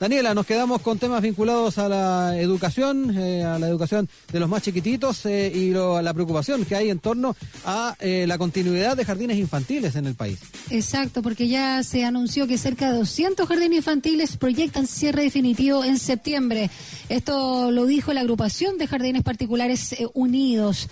Daniela, nos quedamos con temas vinculados a la educación, eh, a la educación de los más chiquititos eh, y lo, la preocupación que hay en torno a eh, la continuidad de jardines infantiles en el país. Exacto, porque ya se anunció que cerca de 200 jardines infantiles proyectan cierre definitivo en septiembre. Esto lo dijo la agrupación de jardines particulares unidos.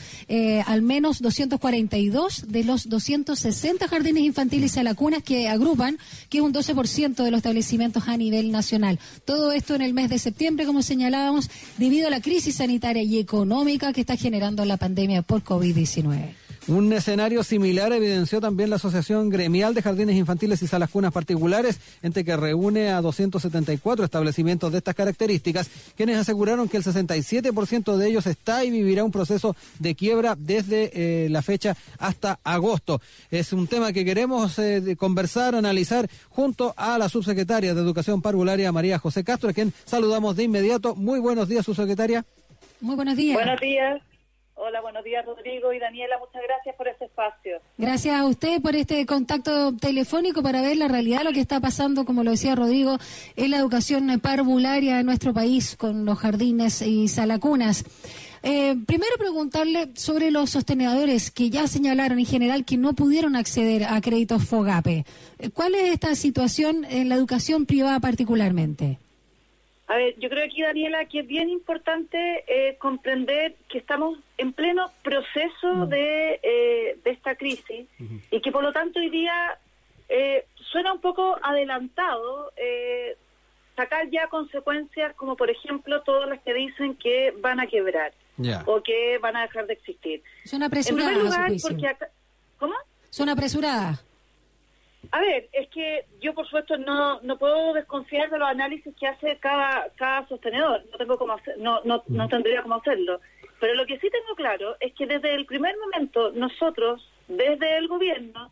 al menos 242 de los 260 jardines infantiles a lacunas que agrupan, que es un 12% de los establecimientos a nivel nacional. Todo esto en el mes de septiembre, como señalábamos, debido a la crisis sanitaria y económica que está generando la pandemia por COVID-19. Un escenario similar evidenció también la Asociación Gremial de Jardines Infantiles y Salas Cunas Particulares, entre que reúne a 274 establecimientos de estas características, quienes aseguraron que el 67% de ellos está y vivirá un proceso de quiebra desde eh, la fecha hasta agosto. Es un tema que queremos eh, conversar, analizar junto a la subsecretaria de Educación Parvularia, María José Castro, a quien saludamos de inmediato. Muy buenos días, subsecretaria. Muy buenos días. Buenos días. Hola, buenos días Rodrigo y Daniela, muchas gracias por este espacio. Gracias a usted por este contacto telefónico para ver la realidad, lo que está pasando, como lo decía Rodrigo, en la educación parvularia en nuestro país con los jardines y salacunas. Eh, primero preguntarle sobre los sostenedores que ya señalaron en general que no pudieron acceder a créditos FOGAPE. ¿Cuál es esta situación en la educación privada particularmente? A ver, yo creo aquí, Daniela, que es bien importante eh, comprender que estamos en pleno proceso mm. de, eh, de esta crisis y que por lo tanto hoy día eh, suena un poco adelantado sacar ya consecuencias como por ejemplo todas las que dicen que van a quebrar o que van a dejar de existir. Son apresuradas. ¿Cómo? Son apresuradas. A ver, es que yo por supuesto no, no puedo desconfiar de los análisis que hace cada, cada sostenedor, no tengo cómo no, no, no tendría cómo hacerlo. Pero lo que sí tengo claro es que desde el primer momento nosotros, desde el gobierno,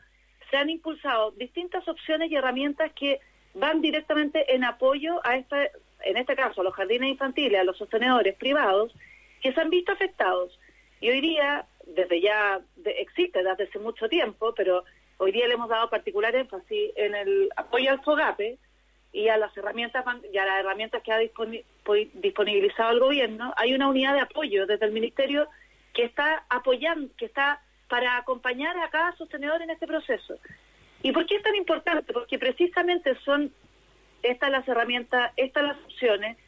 se han impulsado distintas opciones y herramientas que van directamente en apoyo a esta, en este caso a los jardines infantiles, a los sostenedores privados, que se han visto afectados. Y hoy día, desde ya existe desde hace mucho tiempo, pero Hoy día le hemos dado particular énfasis en el apoyo al FOGAPE y a las herramientas y a las herramientas que ha disponibilizado el gobierno. Hay una unidad de apoyo desde el ministerio que está apoyando, que está para acompañar a cada sostenedor en este proceso. ¿Y por qué es tan importante? Porque precisamente son estas las herramientas, estas las opciones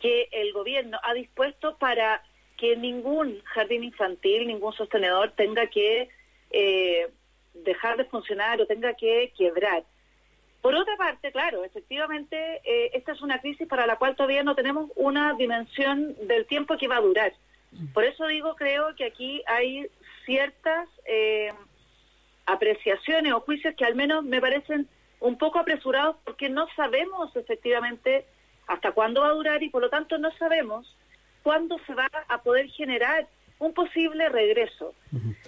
que el gobierno ha dispuesto para que ningún jardín infantil, ningún sostenedor tenga que eh, dejar de funcionar o tenga que quebrar. Por otra parte, claro, efectivamente, eh, esta es una crisis para la cual todavía no tenemos una dimensión del tiempo que va a durar. Por eso digo, creo que aquí hay ciertas eh, apreciaciones o juicios que al menos me parecen un poco apresurados porque no sabemos efectivamente hasta cuándo va a durar y por lo tanto no sabemos cuándo se va a poder generar un posible regreso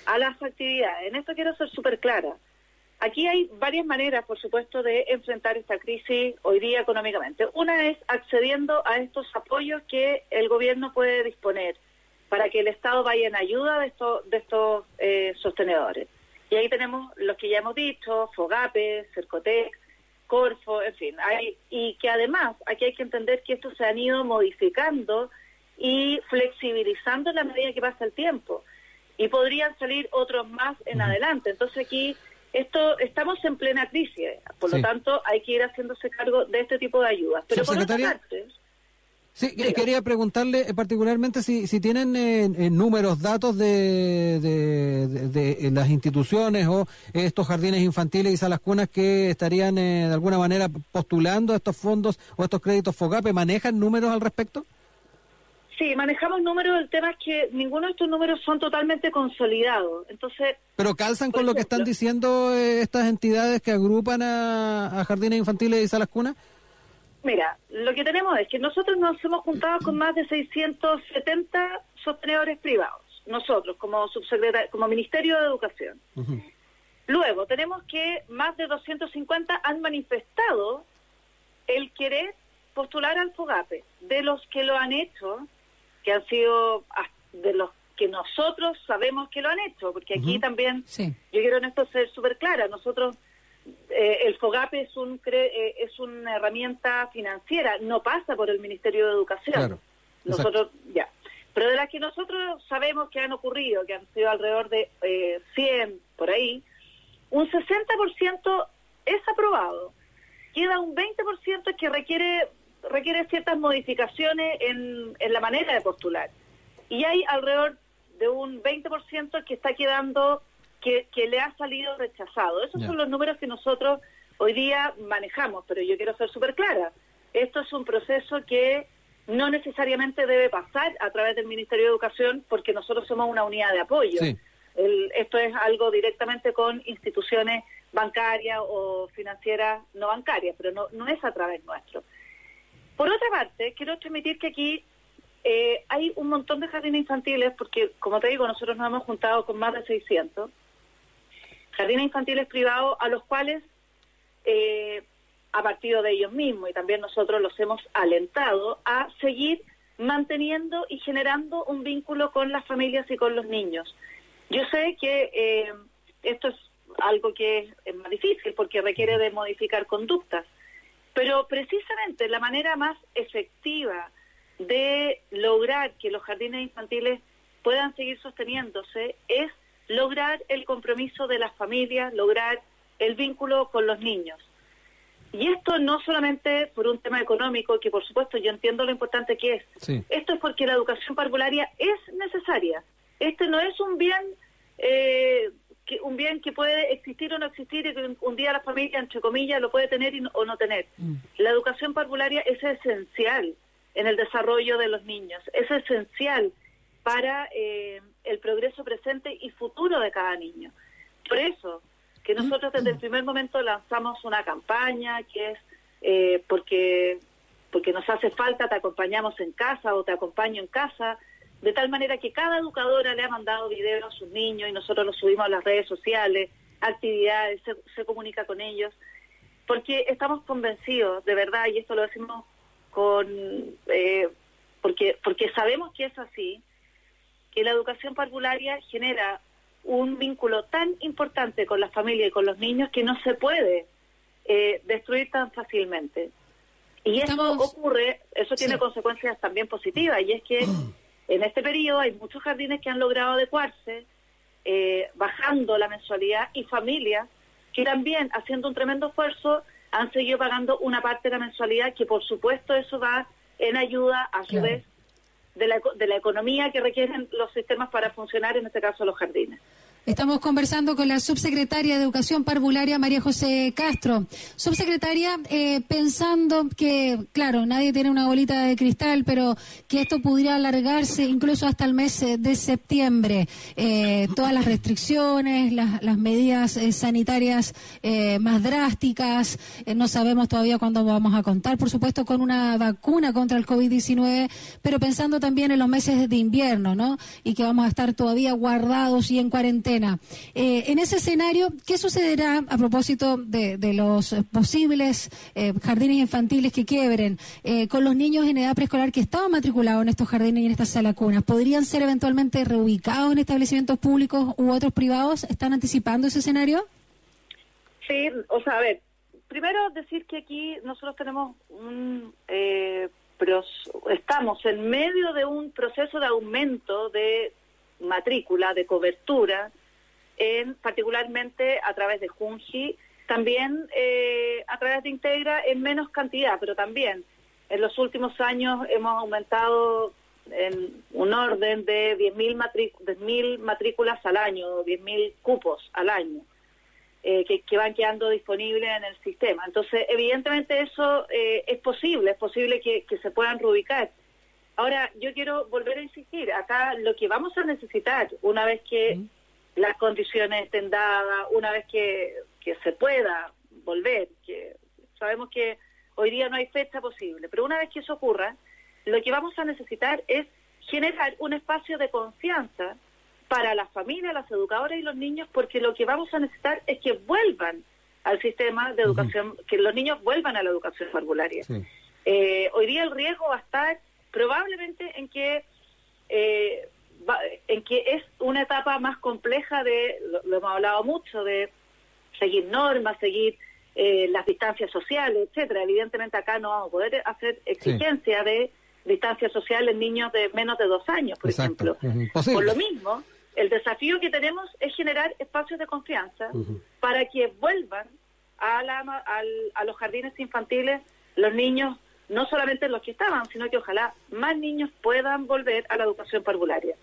a las actividades. En esto quiero ser súper clara. Aquí hay varias maneras, por supuesto, de enfrentar esta crisis hoy día económicamente. Una es accediendo a estos apoyos que el gobierno puede disponer para que el Estado vaya en ayuda de estos, de estos eh, sostenedores. Y ahí tenemos los que ya hemos dicho, FOGAPE, CERCOTEC, Corfo, en fin. Hay, y que además aquí hay que entender que estos se han ido modificando y flexibilizando la medida que pasa el tiempo. Y podrían salir otros más en adelante. Entonces aquí esto estamos en plena crisis, por lo tanto hay que ir haciéndose cargo de este tipo de ayudas. Pero por otra parte, Sí, quería preguntarle eh, particularmente si, si tienen eh, números, datos de, de, las instituciones o estos jardines infantiles y salas cunas que estarían eh, de alguna manera postulando estos fondos o estos créditos FOGAPE. ¿Manejan números al respecto? Sí, manejamos números, el tema es que ninguno de estos números son totalmente consolidados, entonces... ¿Pero calzan con lo que están diciendo eh, estas entidades que agrupan a, jardines infantiles y salas cunas? Mira, lo que tenemos es que nosotros nos hemos juntado con más de 670 sostenedores privados, nosotros como subsecretario, como Ministerio de Educación. Luego tenemos que más de 250 han manifestado el querer postular al FOGAPE. De los que lo han hecho, que han sido de los que nosotros sabemos que lo han hecho, porque aquí también, yo quiero en esto ser súper clara, nosotros eh, el FOGAPE es, un, eh, es una herramienta financiera, no pasa por el Ministerio de Educación. nosotros, ya. Pero de las que nosotros sabemos que han ocurrido, que han sido alrededor de eh, 100 por ahí, un 60% es aprobado. Queda un 20% que requiere requiere ciertas modificaciones en, en la manera de postular. Y hay alrededor de un 20% que está quedando que, le ha salido rechazado. Esos son los números que nosotros hoy día manejamos, pero yo quiero ser súper clara. Esto es un proceso que no necesariamente debe pasar a través del Ministerio de Educación porque nosotros somos una unidad de apoyo. esto es algo directamente con instituciones bancarias o financieras no bancarias, pero no, no es a través nuestro. Por otra parte, quiero transmitir que aquí eh, hay un montón de jardines infantiles, porque como te digo, nosotros nos hemos juntado con más de 600 jardines infantiles privados a los cuales eh, a partir de ellos mismos y también nosotros los hemos alentado a seguir manteniendo y generando un vínculo con las familias y con los niños. Yo sé que eh, esto es algo que es, más difícil porque requiere de modificar conductas, pero precisamente la manera más efectiva de lograr que los jardines infantiles puedan seguir sosteniéndose es lograr el compromiso de las familias, lograr el vínculo con los niños. Y esto no solamente por un tema económico, que por supuesto yo entiendo lo importante que es. Esto es porque la educación parvularia es necesaria. Este no es un bien eh, que puede existir o no existir y que un día la familia, entre comillas, lo puede tener o no tener. Mm. La educación parvularia es esencial en el desarrollo de los niños. Es esencial para eh, el progreso presente y futuro de cada niño. Por eso que nosotros desde el primer momento lanzamos una campaña que es eh, porque porque nos hace falta, te acompañamos en casa o te acompaño en casa, de tal manera que cada educadora le ha mandado videos a sus niños y nosotros los subimos a las redes sociales, actividades, se, comunica con ellos, porque estamos convencidos, de verdad, y esto lo decimos con, eh, porque, porque sabemos que es así, que la educación parvularia genera un vínculo tan importante con la familia y con los niños que no se puede eh, destruir tan fácilmente. Y eso ocurre, eso tiene consecuencias también positivas, y es que en este periodo hay muchos jardines que han logrado adecuarse, eh, bajando la mensualidad, y familias que también, haciendo un tremendo esfuerzo, han seguido pagando una parte de la mensualidad, que por supuesto eso va en ayuda, a su vez, de la, de la economía que requieren los sistemas para funcionar, en este caso los jardines. Estamos conversando con la subsecretaria de Educación Parvularia, María José Castro. Subsecretaria, eh, pensando que, claro, nadie tiene una bolita de cristal, pero que esto pudiera alargarse incluso hasta el mes eh, de septiembre. Eh, todas las restricciones, las, las medidas sanitarias más drásticas, no sabemos todavía cuándo vamos a contar, por supuesto, con una vacuna contra el COVID-19, pero pensando también en los meses de invierno, ¿no? Y que vamos a estar todavía guardados y en cuarentena eh, en ese escenario, ¿qué sucederá a propósito de, los posibles eh, jardines infantiles que quiebren eh, con los niños en edad preescolar que estaban matriculados en estos jardines y en estas salacunas? ¿Podrían ser eventualmente reubicados en establecimientos públicos u otros privados? ¿Están anticipando ese escenario? Sí, o sea, a ver, primero decir que aquí nosotros tenemos un... pero estamos en medio de un proceso de aumento de matrícula, de cobertura, en, particularmente a través de Junji, también eh, a través de Integra en menos cantidad, pero también en los últimos años hemos aumentado en un orden de 10.000 matrículas al año, 10.000 cupos al año, eh, que, van quedando disponibles en el sistema. Entonces, evidentemente eso eh, es posible, es posible que, que se puedan reubicar. Ahora, yo quiero volver a insistir, acá lo que vamos a necesitar una vez que las condiciones estén dadas, una vez que, se pueda volver, que sabemos que hoy día no hay fecha posible, pero una vez que eso ocurra, lo que vamos a necesitar es generar un espacio de confianza para las familias, las educadoras y los niños, porque lo que vamos a necesitar es que vuelvan al sistema de educación, que los niños vuelvan a la educación parvularia. Eh, hoy día el riesgo va a estar probablemente en que eh, en que es una etapa más compleja de, lo, hemos hablado mucho, de seguir normas, seguir eh, las distancias sociales, etcétera. Evidentemente acá no vamos a poder hacer exigencia de distancia social en niños de menos de dos años, por ejemplo. Por lo mismo, el desafío que tenemos es generar espacios de confianza para que vuelvan a, la, a los jardines infantiles los niños, no solamente los que estaban, sino que ojalá más niños puedan volver a la educación parvularia.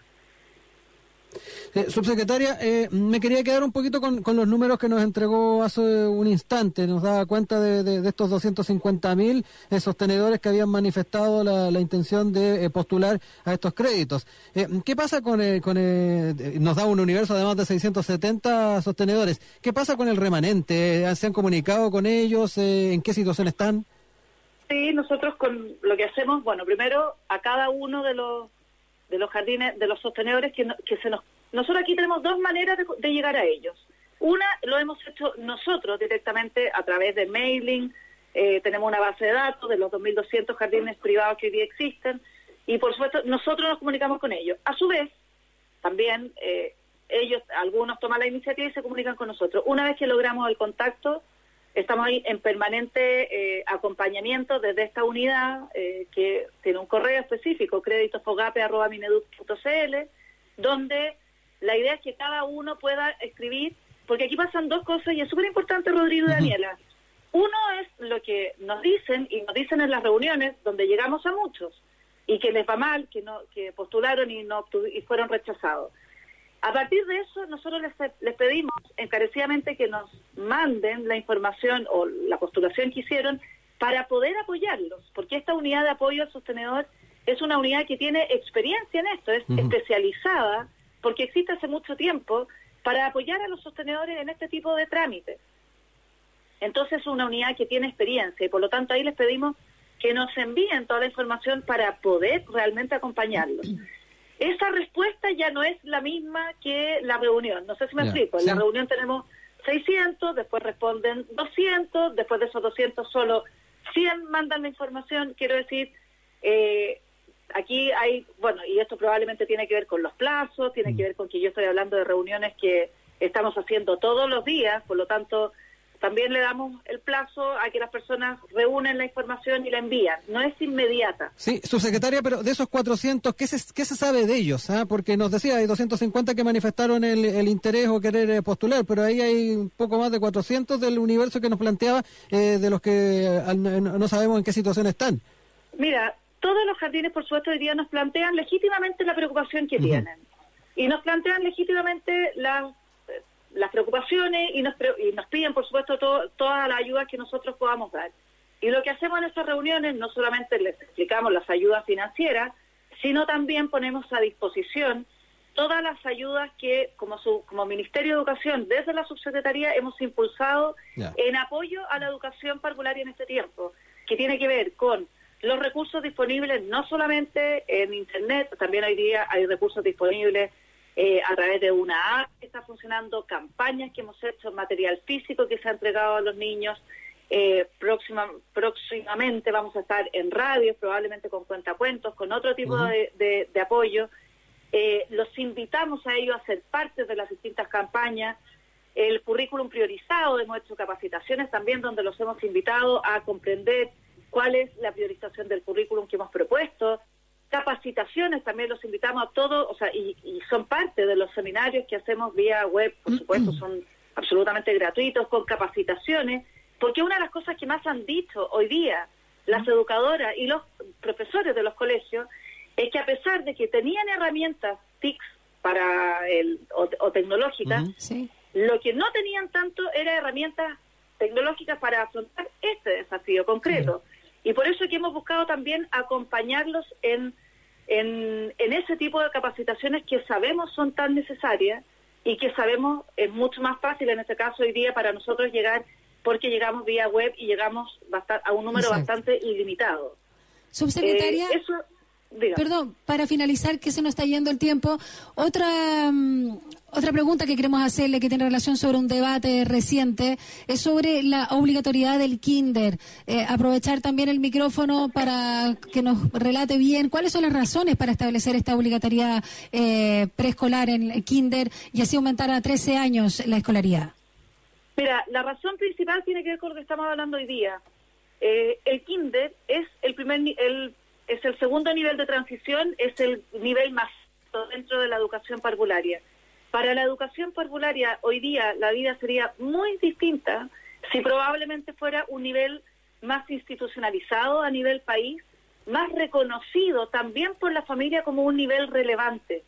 Eh, subsecretaria, eh, me quería quedar un poquito con, los números que nos entregó hace un instante. Nos daba cuenta de, de, de estos 250 mil eh, sostenedores que habían manifestado la, intención de postular a estos créditos. ¿Qué pasa con, el, con nos da un universo de más de 670 sostenedores? ¿Qué pasa con el remanente? ¿Se han comunicado con ellos? ¿En qué situación están? Sí, nosotros con lo que hacemos, bueno, primero a cada uno de los de los jardines, de los sostenedores que, que se nos... Nosotros aquí tenemos dos maneras de, llegar a ellos. Una lo hemos hecho nosotros directamente a través de mailing, eh, tenemos una base de datos de los 2.200 jardines privados que hoy día existen y por supuesto nosotros nos comunicamos con ellos. A su vez, también eh, ellos, algunos toman la iniciativa y se comunican con nosotros. Una vez que logramos el contacto, Estamos ahí en permanente eh, acompañamiento desde esta unidad eh, que tiene un correo específico, créditofogape.mineduc.cl, donde la idea es que cada uno pueda escribir, porque aquí pasan dos cosas y es súper importante, Rodrigo y Daniela. Uno es lo que nos dicen y nos dicen en las reuniones donde llegamos a muchos y que les va mal, que no que postularon y no y fueron rechazados. A partir de eso, nosotros les, pedimos encarecidamente que nos manden la información o la postulación que hicieron para poder apoyarlos, porque esta unidad de apoyo al sostenedor es una unidad que tiene experiencia en esto, es especializada, porque existe hace mucho tiempo, para apoyar a los sostenedores en este tipo de trámites. Entonces es una unidad que tiene experiencia y por lo tanto ahí les pedimos que nos envíen toda la información para poder realmente acompañarlos esa respuesta ya no es la misma que la reunión. No sé si me explico. En la reunión tenemos 600, después responden 200, después de esos 200 solo 100 mandan la información. Quiero decir, eh, aquí hay, bueno, y esto probablemente tiene que ver con los plazos, tiene que mm. ver con que yo estoy hablando de reuniones que estamos haciendo todos los días, por lo tanto, también le damos el plazo a que las personas reúnen la información y la envían. No es inmediata. Sí, subsecretaria, pero de esos 400, ¿qué se, qué se sabe de ellos? Ah? Porque nos decía, hay 250 que manifestaron el, interés o querer eh, postular, pero ahí hay un poco más de 400 del universo que nos planteaba, eh, de los que no sabemos en qué situación están. Mira, todos los jardines, por supuesto, hoy día nos plantean legítimamente la preocupación que tienen. Y nos plantean legítimamente la las preocupaciones y nos, y nos piden, por supuesto, toda la ayuda que nosotros podamos dar. Y lo que hacemos en estas reuniones, no solamente les explicamos las ayudas financieras, sino también ponemos a disposición todas las ayudas que, como, su, como Ministerio de Educación, desde la Subsecretaría, hemos impulsado en apoyo a la educación parvularia en este tiempo, que tiene que ver con los recursos disponibles no solamente en Internet, también hoy día hay recursos disponibles eh, a través de una app que está funcionando, campañas que hemos hecho, material físico que se ha entregado a los niños. Eh, próxima, próximamente vamos a estar en radio, probablemente con cuentacuentos, con otro tipo de, apoyo. Eh, los invitamos a ellos a ser parte de las distintas campañas. El currículum priorizado, hemos hecho capacitaciones también donde los hemos invitado a comprender cuál es la priorización del currículum que hemos propuesto, capacitaciones, también los invitamos a todos, o sea, y, son parte de los seminarios que hacemos vía web, por supuesto, son absolutamente gratuitos, con capacitaciones, porque una de las cosas que más han dicho hoy día las educadoras y los profesores de los colegios es que a pesar de que tenían herramientas TICs para el, o, tecnológicas, lo que no tenían tanto era herramientas tecnológicas para afrontar este desafío concreto. Y por eso es que hemos buscado también acompañarlos en en, ese tipo de capacitaciones que sabemos son tan necesarias y que sabemos es mucho más fácil en este caso hoy día para nosotros llegar porque llegamos vía web y llegamos a un número bastante ilimitado. Subsecretaria. Eh, Perdón, para finalizar, que se nos está yendo el tiempo, otra, mm, otra pregunta que queremos hacerle que tiene relación sobre un debate reciente es sobre la obligatoriedad del kinder. Eh, aprovechar también el micrófono para que nos relate bien cuáles son las razones para establecer esta obligatoriedad eh, preescolar en el kinder y así aumentar a 13 años la escolaridad. Mira, la razón principal tiene que ver con lo que estamos hablando hoy día. Eh, el kinder es el primer el, es el segundo nivel de transición, es el nivel más dentro de la educación parvularia. Para la educación parvularia hoy día la vida sería muy distinta si probablemente fuera un nivel más institucionalizado a nivel país, más reconocido también por la familia como un nivel relevante.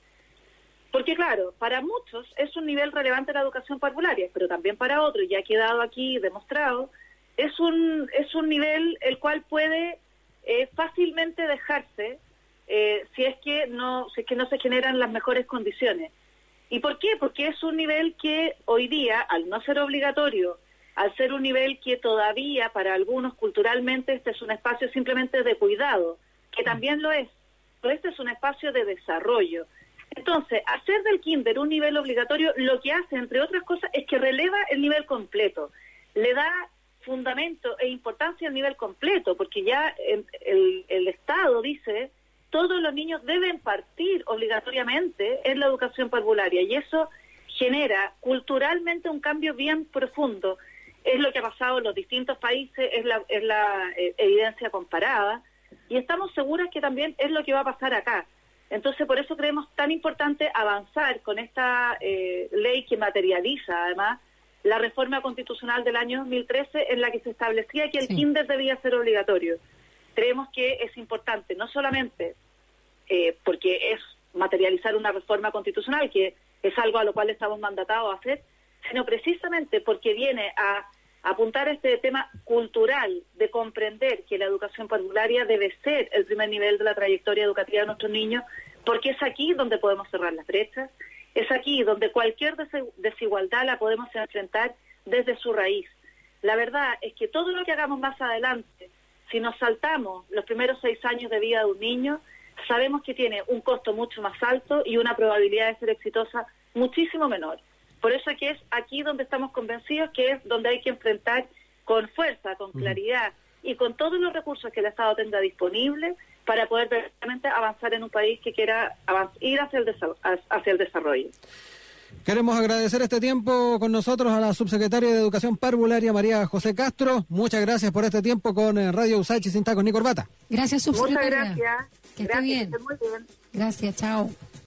Porque claro, para muchos es un nivel relevante la educación parvularia, pero también para otros, ya ha quedado aquí demostrado, es un, es un nivel el cual puede eh, fácilmente dejarse eh, si es que no si es que no se generan las mejores condiciones. ¿Y por qué? Porque es un nivel que hoy día, al no ser obligatorio, al ser un nivel que todavía para algunos culturalmente este es un espacio simplemente de cuidado, que también lo es, pero este es un espacio de desarrollo. Entonces, hacer del kinder un nivel obligatorio lo que hace, entre otras cosas, es que releva el nivel completo, le da fundamento e importancia al nivel completo, porque ya el, el Estado dice todos los niños deben partir obligatoriamente en la educación parvularia y eso genera culturalmente un cambio bien profundo es lo que ha pasado en los distintos países, es la, es la eh, evidencia comparada, y estamos seguras que también es lo que va a pasar acá. Entonces, por eso creemos tan importante avanzar con esta eh, ley que materializa, además, la reforma constitucional del año 2013 en la que se establecía que el kinder debía ser obligatorio. Creemos que es importante, no solamente eh, porque es materializar una reforma constitucional, que es algo a lo cual estamos mandatados a hacer, sino precisamente porque viene a apuntar este tema cultural de comprender que la educación parvularia debe ser el primer nivel de la trayectoria educativa de nuestros niños, porque es aquí donde podemos cerrar las brechas, es aquí donde cualquier desigualdad la podemos enfrentar desde su raíz. La verdad es que todo lo que hagamos más adelante, si nos saltamos los primeros seis años de vida de un niño, sabemos que tiene un costo mucho más alto y una probabilidad de ser exitosa muchísimo menor. Por eso que es aquí donde estamos convencidos que es donde hay que enfrentar con fuerza, con claridad y con todos los recursos que el Estado tenga disponibles para poder verdaderamente avanzar en un país que quiera ir hacia el, hacia el desarrollo. Queremos agradecer este tiempo con nosotros a la subsecretaria de Educación Parvularia, María José Castro. Muchas gracias por este tiempo con eh, Radio Usachi Sin Taco, ni Corbata. Gracias, subsecretaria. Muchas gracias. Que esté bien. Gracias, chao.